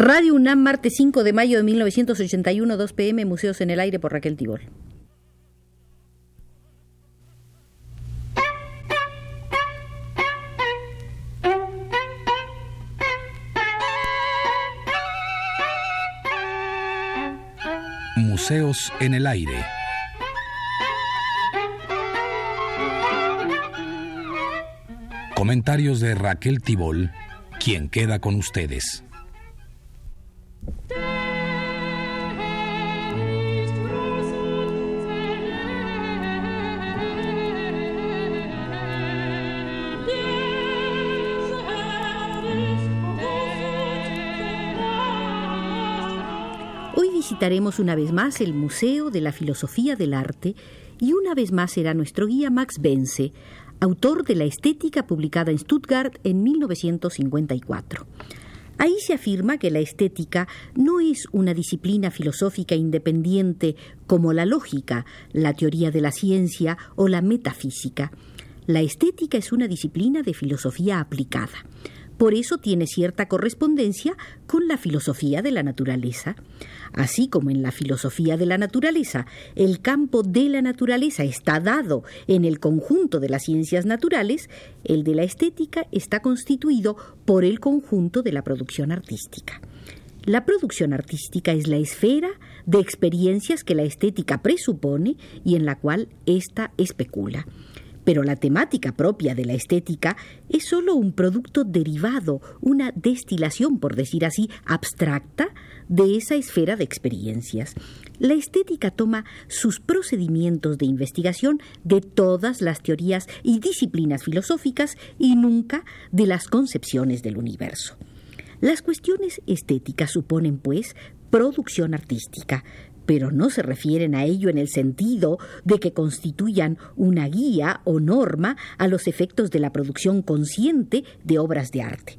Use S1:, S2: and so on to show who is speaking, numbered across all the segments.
S1: Radio UNAM, martes 5 de mayo de 1981, 2 pm, Museos en el Aire por Raquel Tibol.
S2: Museos en el Aire. Comentarios de Raquel Tibol, quien queda con ustedes.
S1: Visitaremos una vez más el Museo de la Filosofía del Arte y una vez más será nuestro guía Max Bense, autor de La Estética publicada en Stuttgart en 1954. Ahí se afirma que la estética no es una disciplina filosófica independiente como la lógica, la teoría de la ciencia o la metafísica. La estética es una disciplina de filosofía aplicada. Por eso tiene cierta correspondencia con la filosofía de la naturaleza. Así como en la filosofía de la naturaleza el campo de la naturaleza está dado en el conjunto de las ciencias naturales, el de la estética está constituido por el conjunto de la producción artística. La producción artística es la esfera de experiencias que la estética presupone y en la cual ésta especula. Pero la temática propia de la estética es sólo un producto derivado, una destilación, por decir así, abstracta de esa esfera de experiencias. La estética toma sus procedimientos de investigación de todas las teorías y disciplinas filosóficas y nunca de las concepciones del universo. Las cuestiones estéticas suponen, pues, producción artística, pero no se refieren a ello en el sentido de que constituyan una guía o norma a los efectos de la producción consciente de obras de arte.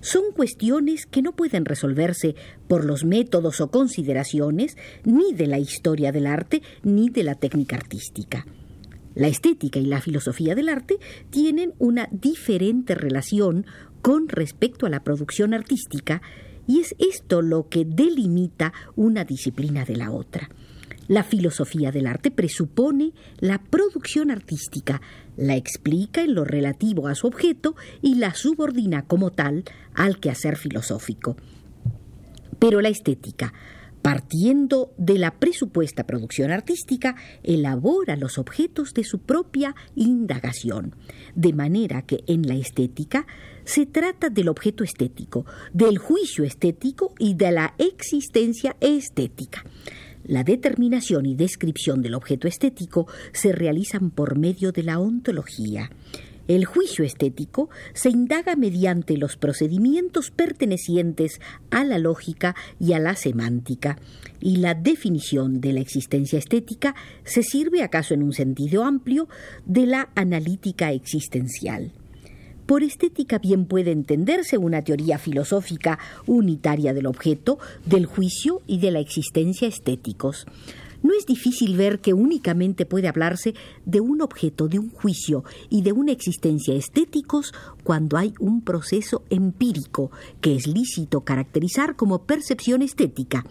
S1: Son cuestiones que no pueden resolverse por los métodos o consideraciones ni de la historia del arte ni de la técnica artística. La estética y la filosofía del arte tienen una diferente relación con respecto a la producción artística y es esto lo que delimita una disciplina de la otra. La filosofía del arte presupone la producción artística, la explica en lo relativo a su objeto y la subordina como tal al quehacer filosófico. Pero la estética, partiendo de la presupuesta producción artística, elabora los objetos de su propia indagación, de manera que en la estética se trata del objeto estético, del juicio estético y de la existencia estética. La determinación y descripción del objeto estético se realizan por medio de la ontología. El juicio estético se indaga mediante los procedimientos pertenecientes a la lógica y a la semántica, y la definición de la existencia estética se sirve, acaso en un sentido amplio, de la analítica existencial. Por estética bien puede entenderse una teoría filosófica unitaria del objeto, del juicio y de la existencia estéticos. No es difícil ver que únicamente puede hablarse de un objeto, de un juicio y de una existencia estéticos cuando hay un proceso empírico que es lícito caracterizar como percepción estética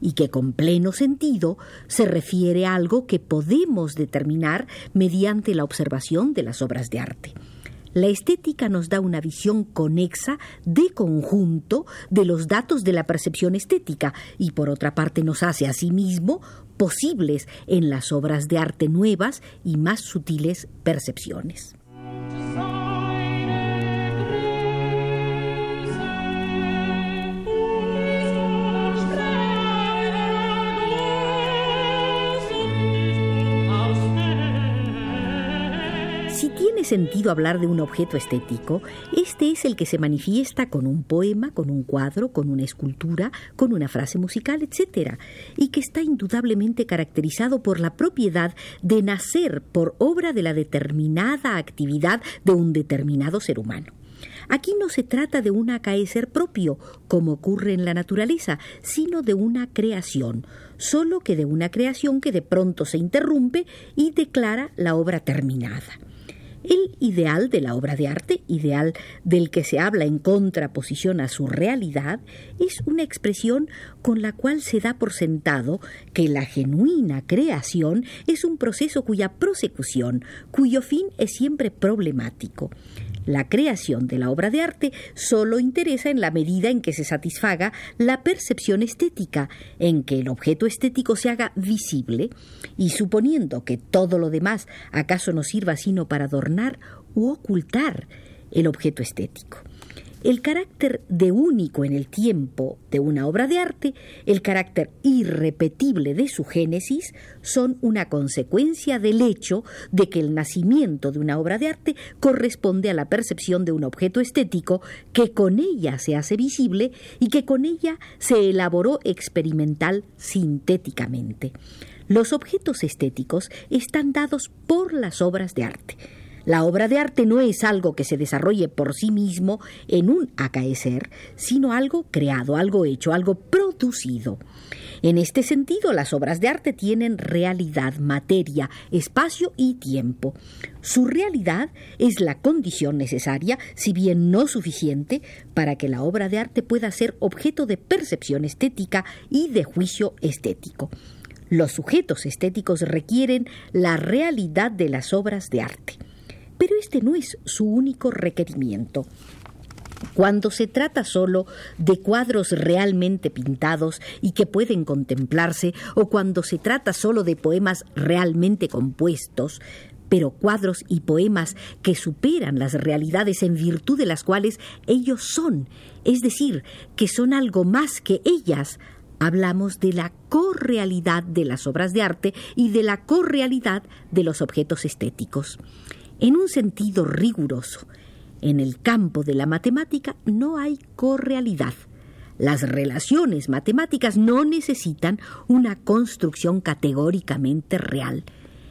S1: y que con pleno sentido se refiere a algo que podemos determinar mediante la observación de las obras de arte. La estética nos da una visión conexa de conjunto de los datos de la percepción estética y por otra parte nos hace asimismo posibles en las obras de arte nuevas y más sutiles percepciones. Sentido hablar de un objeto estético, este es el que se manifiesta con un poema, con un cuadro, con una escultura, con una frase musical, etc., y que está indudablemente caracterizado por la propiedad de nacer por obra de la determinada actividad de un determinado ser humano. Aquí no se trata de un acaecer propio, como ocurre en la naturaleza, sino de una creación, solo que de una creación que de pronto se interrumpe y declara la obra terminada. El ideal de la obra de arte, ideal del que se habla en contraposición a su realidad, es una expresión con la cual se da por sentado que la genuina creación es un proceso cuya prosecución, cuyo fin es siempre problemático. La creación de la obra de arte solo interesa en la medida en que se satisfaga la percepción estética, en que el objeto estético se haga visible, y suponiendo que todo lo demás acaso no sirva sino para adornar u ocultar el objeto estético el carácter de único en el tiempo de una obra de arte, el carácter irrepetible de su génesis, son una consecuencia del hecho de que el nacimiento de una obra de arte corresponde a la percepción de un objeto estético que con ella se hace visible y que con ella se elaboró experimental sintéticamente. Los objetos estéticos están dados por las obras de arte. La obra de arte no es algo que se desarrolle por sí mismo en un acaecer, sino algo creado, algo hecho, algo producido. En este sentido, las obras de arte tienen realidad, materia, espacio y tiempo. Su realidad es la condición necesaria, si bien no suficiente, para que la obra de arte pueda ser objeto de percepción estética y de juicio estético. Los sujetos estéticos requieren la realidad de las obras de arte. Pero este no es su único requerimiento. Cuando se trata solo de cuadros realmente pintados y que pueden contemplarse, o cuando se trata solo de poemas realmente compuestos, pero cuadros y poemas que superan las realidades en virtud de las cuales ellos son, es decir, que son algo más que ellas, hablamos de la correalidad de las obras de arte y de la correalidad de los objetos estéticos. En un sentido riguroso, en el campo de la matemática no hay correalidad. Las relaciones matemáticas no necesitan una construcción categóricamente real.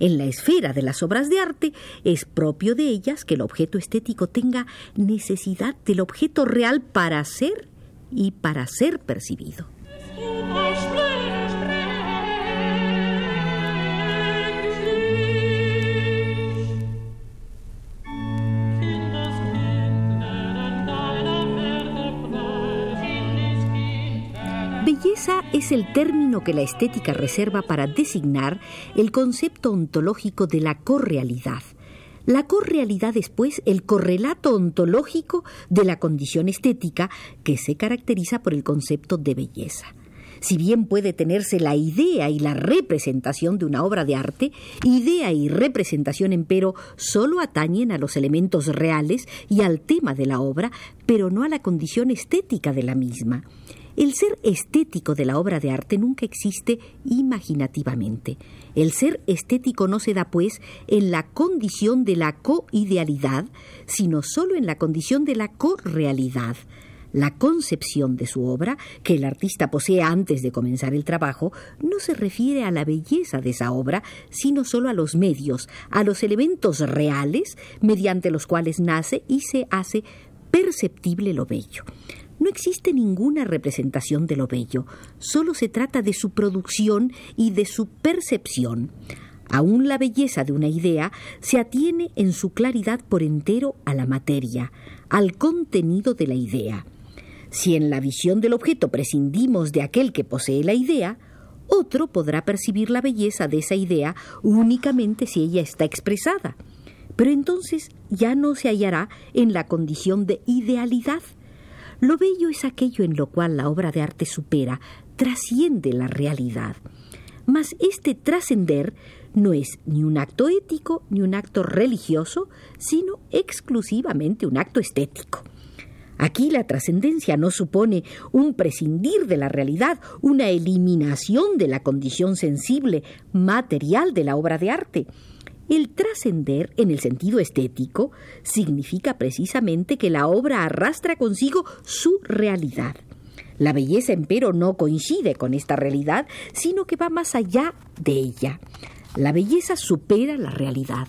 S1: En la esfera de las obras de arte es propio de ellas que el objeto estético tenga necesidad del objeto real para ser y para ser percibido. Belleza es el término que la estética reserva para designar el concepto ontológico de la correalidad. La correalidad es, pues, el correlato ontológico de la condición estética que se caracteriza por el concepto de belleza. Si bien puede tenerse la idea y la representación de una obra de arte, idea y representación, empero, solo atañen a los elementos reales y al tema de la obra, pero no a la condición estética de la misma. El ser estético de la obra de arte nunca existe imaginativamente. El ser estético no se da, pues, en la condición de la coidealidad, sino solo en la condición de la correalidad. La concepción de su obra, que el artista posee antes de comenzar el trabajo, no se refiere a la belleza de esa obra, sino solo a los medios, a los elementos reales mediante los cuales nace y se hace perceptible lo bello. No existe ninguna representación de lo bello, solo se trata de su producción y de su percepción. Aún la belleza de una idea se atiene en su claridad por entero a la materia, al contenido de la idea. Si en la visión del objeto prescindimos de aquel que posee la idea, otro podrá percibir la belleza de esa idea únicamente si ella está expresada. Pero entonces ya no se hallará en la condición de idealidad, lo bello es aquello en lo cual la obra de arte supera, trasciende la realidad. Mas este trascender no es ni un acto ético ni un acto religioso, sino exclusivamente un acto estético. Aquí la trascendencia no supone un prescindir de la realidad, una eliminación de la condición sensible, material de la obra de arte. El trascender en el sentido estético significa precisamente que la obra arrastra consigo su realidad. La belleza, empero, no coincide con esta realidad, sino que va más allá de ella. La belleza supera la realidad.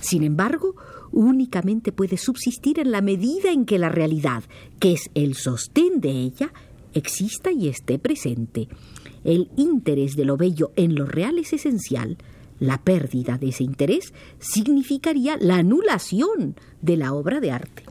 S1: Sin embargo, únicamente puede subsistir en la medida en que la realidad, que es el sostén de ella, exista y esté presente. El interés de lo bello en lo real es esencial, La pérdida de ese interés significaría la anulación de la obra de arte.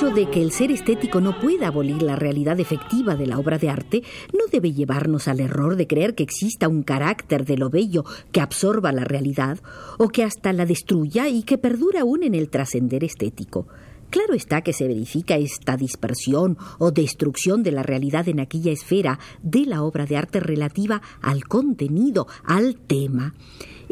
S1: Hecho de que el ser estético no pueda abolir la realidad efectiva de la obra de arte no debe llevarnos al error de creer que exista un carácter de lo bello que absorba la realidad o que hasta la destruya y que perdura aún en el trascender estético. Claro está que se verifica esta dispersión o destrucción de la realidad en aquella esfera de la obra de arte relativa al contenido, al tema.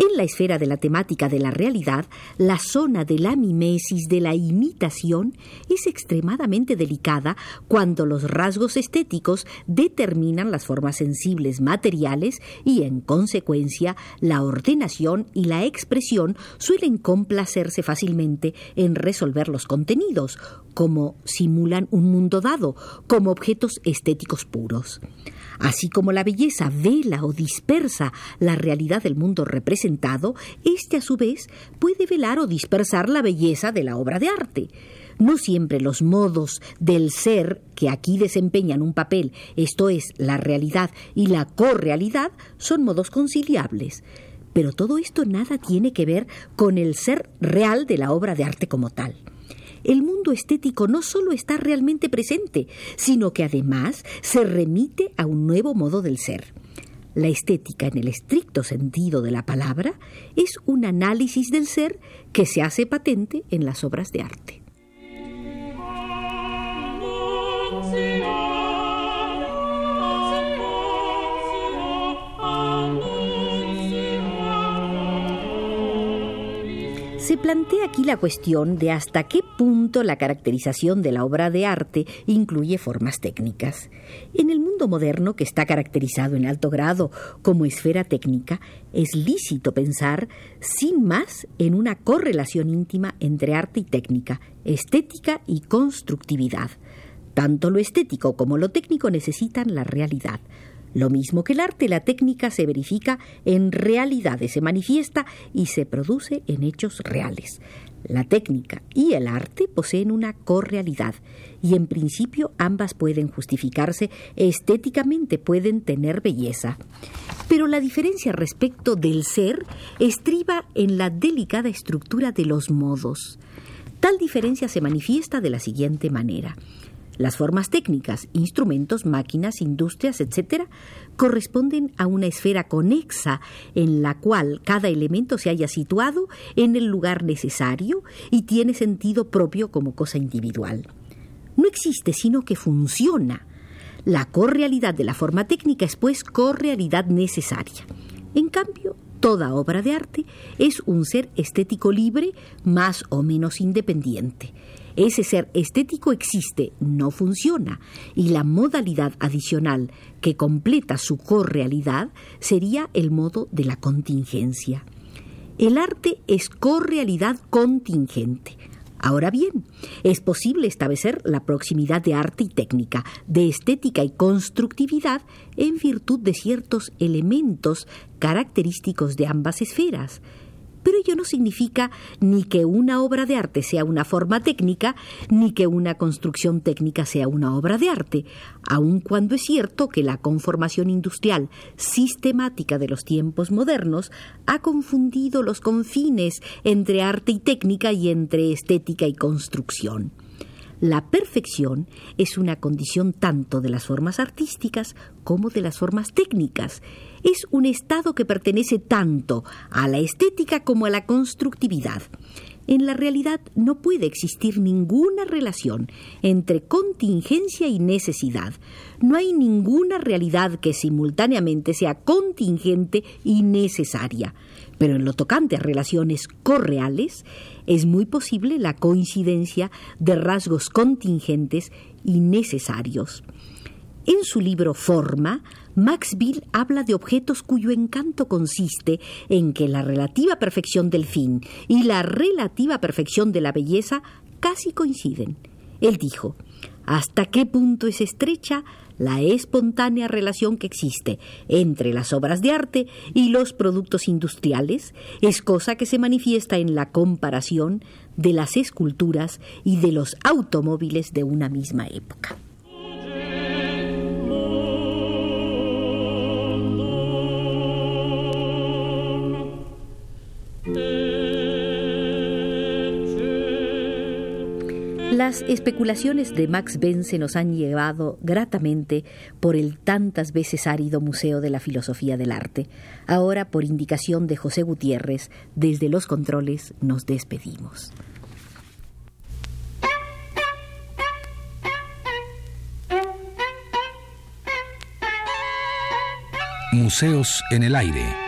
S1: En la esfera de la temática de la realidad, la zona de la mimesis de la imitación es extremadamente delicada cuando los rasgos estéticos determinan las formas sensibles materiales y, en consecuencia, la ordenación y la expresión suelen complacerse fácilmente en resolver los contenidos, como simulan un mundo dado, como objetos estéticos puros. Así como la belleza vela o dispersa la realidad del mundo representado, éste a su vez puede velar o dispersar la belleza de la obra de arte. No siempre los modos del ser que aquí desempeñan un papel, esto es, la realidad y la correalidad, son modos conciliables. Pero todo esto nada tiene que ver con el ser real de la obra de arte como tal el mundo estético no solo está realmente presente, sino que además se remite a un nuevo modo del ser. La estética, en el estricto sentido de la palabra, es un análisis del ser que se hace patente en las obras de arte. Se plantea aquí la cuestión de hasta qué punto la caracterización de la obra de arte incluye formas técnicas. En el mundo moderno, que está caracterizado en alto grado como esfera técnica, es lícito pensar, sin más, en una correlación íntima entre arte y técnica, estética y constructividad. Tanto lo estético como lo técnico necesitan la realidad. Lo mismo que el arte, la técnica se verifica en realidades, se manifiesta y se produce en hechos reales. La técnica y el arte poseen una correalidad y en principio ambas pueden justificarse estéticamente, pueden tener belleza. Pero la diferencia respecto del ser estriba en la delicada estructura de los modos. Tal diferencia se manifiesta de la siguiente manera. Las formas técnicas, instrumentos, máquinas, industrias, etc., corresponden a una esfera conexa en la cual cada elemento se haya situado en el lugar necesario y tiene sentido propio como cosa individual. No existe, sino que funciona. La correalidad de la forma técnica es pues correalidad necesaria. En cambio, toda obra de arte es un ser estético libre, más o menos independiente. Ese ser estético existe, no funciona, y la modalidad adicional que completa su correalidad sería el modo de la contingencia. El arte es correalidad contingente. Ahora bien, es posible establecer la proximidad de arte y técnica, de estética y constructividad en virtud de ciertos elementos característicos de ambas esferas. Pero ello no significa ni que una obra de arte sea una forma técnica, ni que una construcción técnica sea una obra de arte, aun cuando es cierto que la conformación industrial sistemática de los tiempos modernos ha confundido los confines entre arte y técnica y entre estética y construcción. La perfección es una condición tanto de las formas artísticas como de las formas técnicas. Es un estado que pertenece tanto a la estética como a la constructividad. En la realidad no puede existir ninguna relación entre contingencia y necesidad. No hay ninguna realidad que simultáneamente sea contingente y necesaria. Pero en lo tocante a relaciones correales, es muy posible la coincidencia de rasgos contingentes y necesarios. En su libro Forma, Max Bill habla de objetos cuyo encanto consiste en que la relativa perfección del fin y la relativa perfección de la belleza casi coinciden. Él dijo, ¿hasta qué punto es estrecha la espontánea relación que existe entre las obras de arte y los productos industriales es cosa que se manifiesta en la comparación de las esculturas y de los automóviles de una misma época. Las especulaciones de Max Bense nos han llevado gratamente por el tantas veces árido Museo de la Filosofía del Arte. Ahora, por indicación de José Gutiérrez, desde los controles nos despedimos.
S2: Museos en el aire.